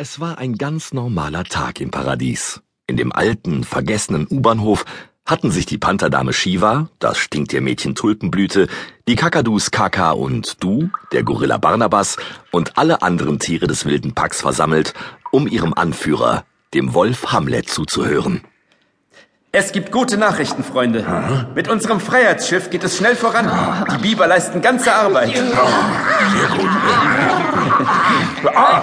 Es war ein ganz normaler Tag im Paradies. In dem alten, vergessenen U-Bahnhof hatten sich die Pantherdame Shiva, das Stinktier-Mädchen Tulpenblüte, die Kakadus Kaka und du, der Gorilla Barnabas und alle anderen Tiere des wilden Packs versammelt, um ihrem Anführer, dem Wolf Hamlet, zuzuhören. Es gibt gute Nachrichten, Freunde. Mit unserem Freiheitsschiff geht es schnell voran. Die Biber leisten ganze Arbeit. Sehr gut. Ah,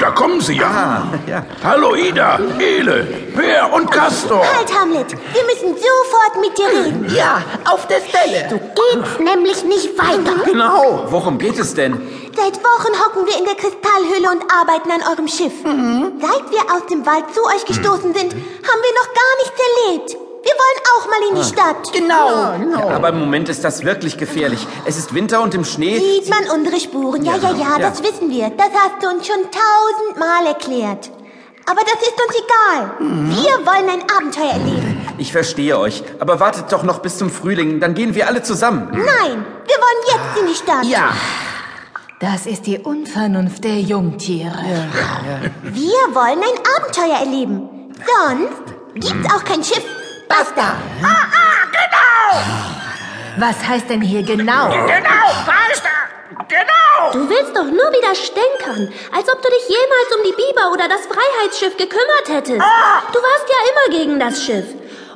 da kommen sie ja. Ah, ja. Hallo Ida, Ele, Peer und Castor. Halt, Hamlet! Wir müssen sofort mit dir reden. Ja, auf der Stelle. So geht's nämlich nicht weiter. Genau. Worum geht es denn? Seit Wochen hocken wir in der Kristallhöhle und arbeiten an eurem Schiff. Seit wir aus dem Wald zu euch gestoßen sind, haben wir noch gar nichts erlebt. Wir wollen auch mal in die Stadt. Genau. Aber im Moment ist das wirklich gefährlich. Es ist Winter und im Schnee. Sieht man unsere Spuren? Ja, ja, ja, Ja. das wissen wir. Das hast du uns schon tausendmal erklärt. Aber das ist uns egal. Wir wollen ein Abenteuer erleben. Ich verstehe euch. Aber wartet doch noch bis zum Frühling. Dann gehen wir alle zusammen. Nein, wir wollen jetzt in die Stadt. Ja. Das ist die Unvernunft der Jungtiere. Wir wollen ein Abenteuer erleben. Sonst gibt's auch kein Schiff. Basta. Was heißt denn hier genau? Genau, heißt er. Genau. Du willst doch nur wieder stänkern, als ob du dich jemals um die Biber oder das Freiheitsschiff gekümmert hättest. Du warst ja immer gegen das Schiff.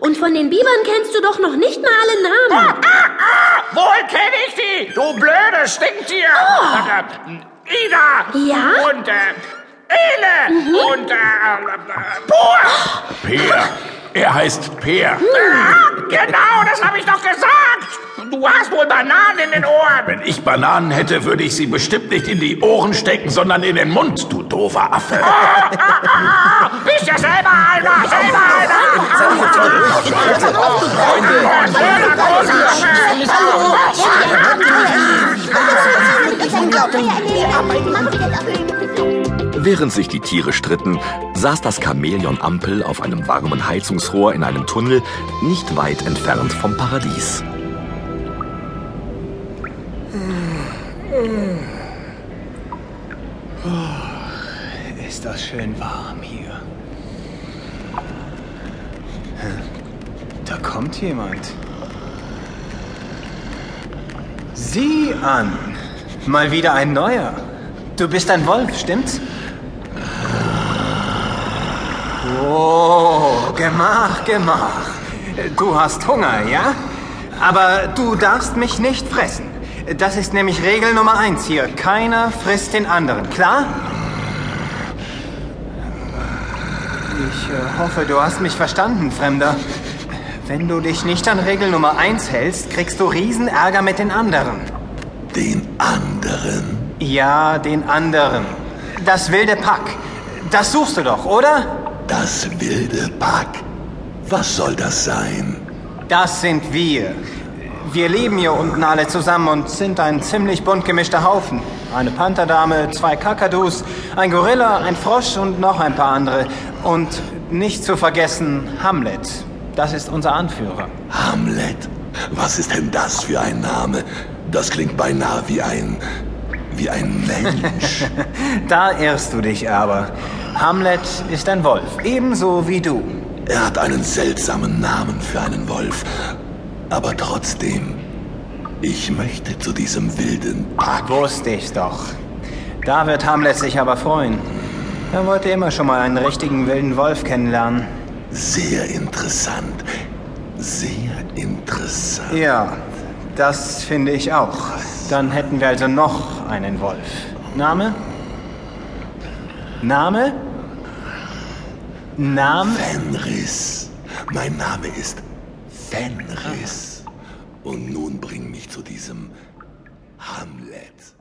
Und von den Bibern kennst du doch noch nicht mal alle Namen. Wohl kenne ich die, du blöde Stinktier. Äh, Ida. Ja? Und äh, Ele. Und äh, äh, Pur. Peer. Er heißt Peer. genau, das habe ich doch gesagt. Du hast wohl Bananen in den Ohren. Wenn ich Bananen hätte, würde ich sie bestimmt nicht in die Ohren stecken, sondern in den Mund, du doofer Affe. Bist ja selber einer, selber einer. Während sich die Tiere stritten, saß das Chamäleon Ampel auf einem warmen Heizungsrohr in einem Tunnel nicht weit entfernt vom Paradies. Ist das schön warm hier. Da kommt jemand. Sieh an. Mal wieder ein neuer. Du bist ein Wolf, stimmt's? Oh, Gemach, Gemach. Du hast Hunger, ja? Aber du darfst mich nicht fressen. Das ist nämlich Regel Nummer eins hier. Keiner frisst den anderen, klar? Ich äh, hoffe, du hast mich verstanden, Fremder. Wenn du dich nicht an Regel Nummer eins hältst, kriegst du Riesenärger mit den anderen. Den anderen. Ja, den anderen. Das wilde Pack. Das suchst du doch, oder? Das wilde Pack. Was soll das sein? Das sind wir. Wir leben hier unten alle zusammen und sind ein ziemlich bunt gemischter Haufen. Eine Pantherdame, zwei Kakadus, ein Gorilla, ein Frosch und noch ein paar andere. Und nicht zu vergessen Hamlet. Das ist unser Anführer. Hamlet. Was ist denn das für ein Name? Das klingt beinahe wie ein. wie ein Mensch. Da irrst du dich aber. Hamlet ist ein Wolf, ebenso wie du. Er hat einen seltsamen Namen für einen Wolf. Aber trotzdem, ich möchte zu diesem wilden Pack. Wusste ich's doch. Da wird Hamlet sich aber freuen. Er wollte immer schon mal einen richtigen wilden Wolf kennenlernen. Sehr interessant. Sehr interessant. Ja, das finde ich auch. Dann hätten wir also noch einen Wolf. Name? Name? Name? Fenris. Mein Name ist Fenris. Und nun bring mich zu diesem Hamlet.